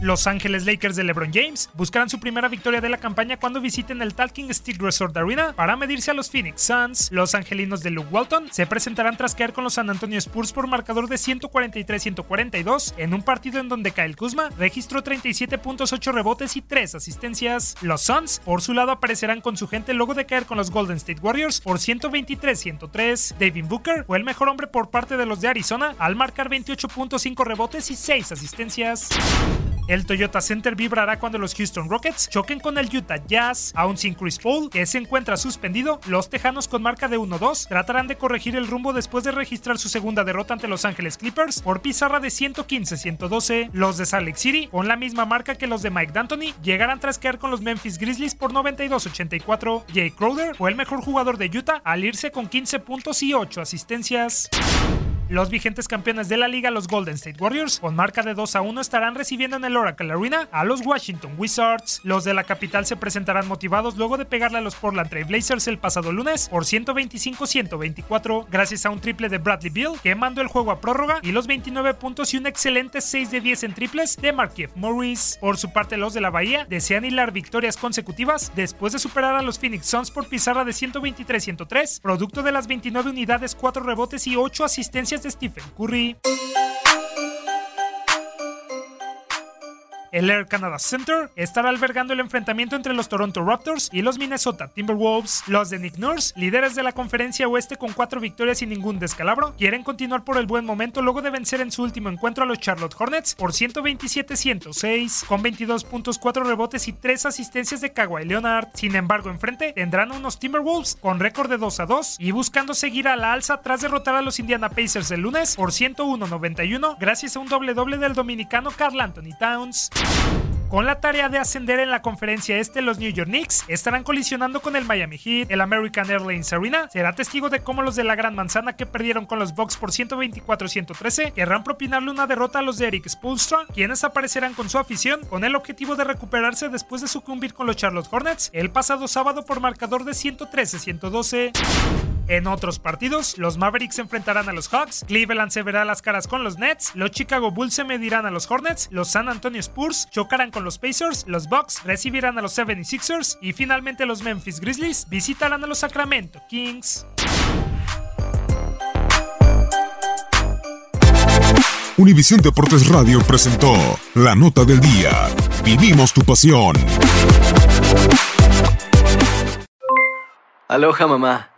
Los Ángeles Lakers de LeBron James buscarán su primera victoria de la campaña cuando visiten el Talking Stick Resort Arena para medirse a los Phoenix Suns. Los angelinos de Luke Walton se presentarán tras caer con los San Antonio Spurs por marcador de 143-142 en un partido en donde Kyle Kuzma registró 37 puntos, 8 rebotes y 3 asistencias. Los Suns, por su lado, aparecerán con su gente luego de caer con los Golden State Warriors por 123-103. David Booker fue el mejor hombre por parte de los de Arizona al marcar 28.5 rebotes y 6 asistencias. El Toyota Center vibrará cuando los Houston Rockets choquen con el Utah Jazz. Aún sin Chris Paul, que se encuentra suspendido, los Tejanos con marca de 1-2 tratarán de corregir el rumbo después de registrar su segunda derrota ante Los Ángeles Clippers por pizarra de 115-112. Los de Salt Lake City, con la misma marca que los de Mike D'Antoni, llegarán tras caer con los Memphis Grizzlies por 92-84. Jay Crowder fue el mejor jugador de Utah al irse con 15 puntos y 8 asistencias. Los vigentes campeones de la liga, los Golden State Warriors, con marca de 2 a 1, estarán recibiendo en el Oracle Arena a los Washington Wizards. Los de la capital se presentarán motivados luego de pegarle a los Portland Trail Blazers el pasado lunes por 125-124, gracias a un triple de Bradley Bill que mandó el juego a prórroga y los 29 puntos y un excelente 6 de 10 en triples de Markieff Morris. Por su parte, los de la Bahía desean hilar victorias consecutivas después de superar a los Phoenix Suns por pizarra de 123-103, producto de las 29 unidades, 4 rebotes y 8 asistencias de Stephen Curry. El Air Canada Center estará albergando el enfrentamiento entre los Toronto Raptors y los Minnesota Timberwolves. Los de Nick Nurse, líderes de la conferencia oeste con cuatro victorias y ningún descalabro, quieren continuar por el buen momento luego de vencer en su último encuentro a los Charlotte Hornets por 127-106, con 22 puntos, 4 rebotes y 3 asistencias de Kawhi Leonard. Sin embargo, enfrente tendrán unos Timberwolves con récord de 2 a 2 y buscando seguir a la alza tras derrotar a los Indiana Pacers el lunes por 101-91 gracias a un doble doble del dominicano Carl Anthony Towns. Con la tarea de ascender en la conferencia este, los New York Knicks estarán colisionando con el Miami Heat. El American Airlines Arena será testigo de cómo los de la Gran Manzana que perdieron con los Bucks por 124-113 querrán propinarle una derrota a los de Eric Spoelstra, quienes aparecerán con su afición con el objetivo de recuperarse después de sucumbir con los Charlotte Hornets el pasado sábado por marcador de 113-112. En otros partidos, los Mavericks se enfrentarán a los Hawks, Cleveland se verá las caras con los Nets, los Chicago Bulls se medirán a los Hornets, los San Antonio Spurs chocarán con los Pacers, los Bucks recibirán a los 76ers y finalmente los Memphis Grizzlies visitarán a los Sacramento Kings. Univisión Deportes Radio presentó la nota del día. Vivimos tu pasión. Aloha mamá.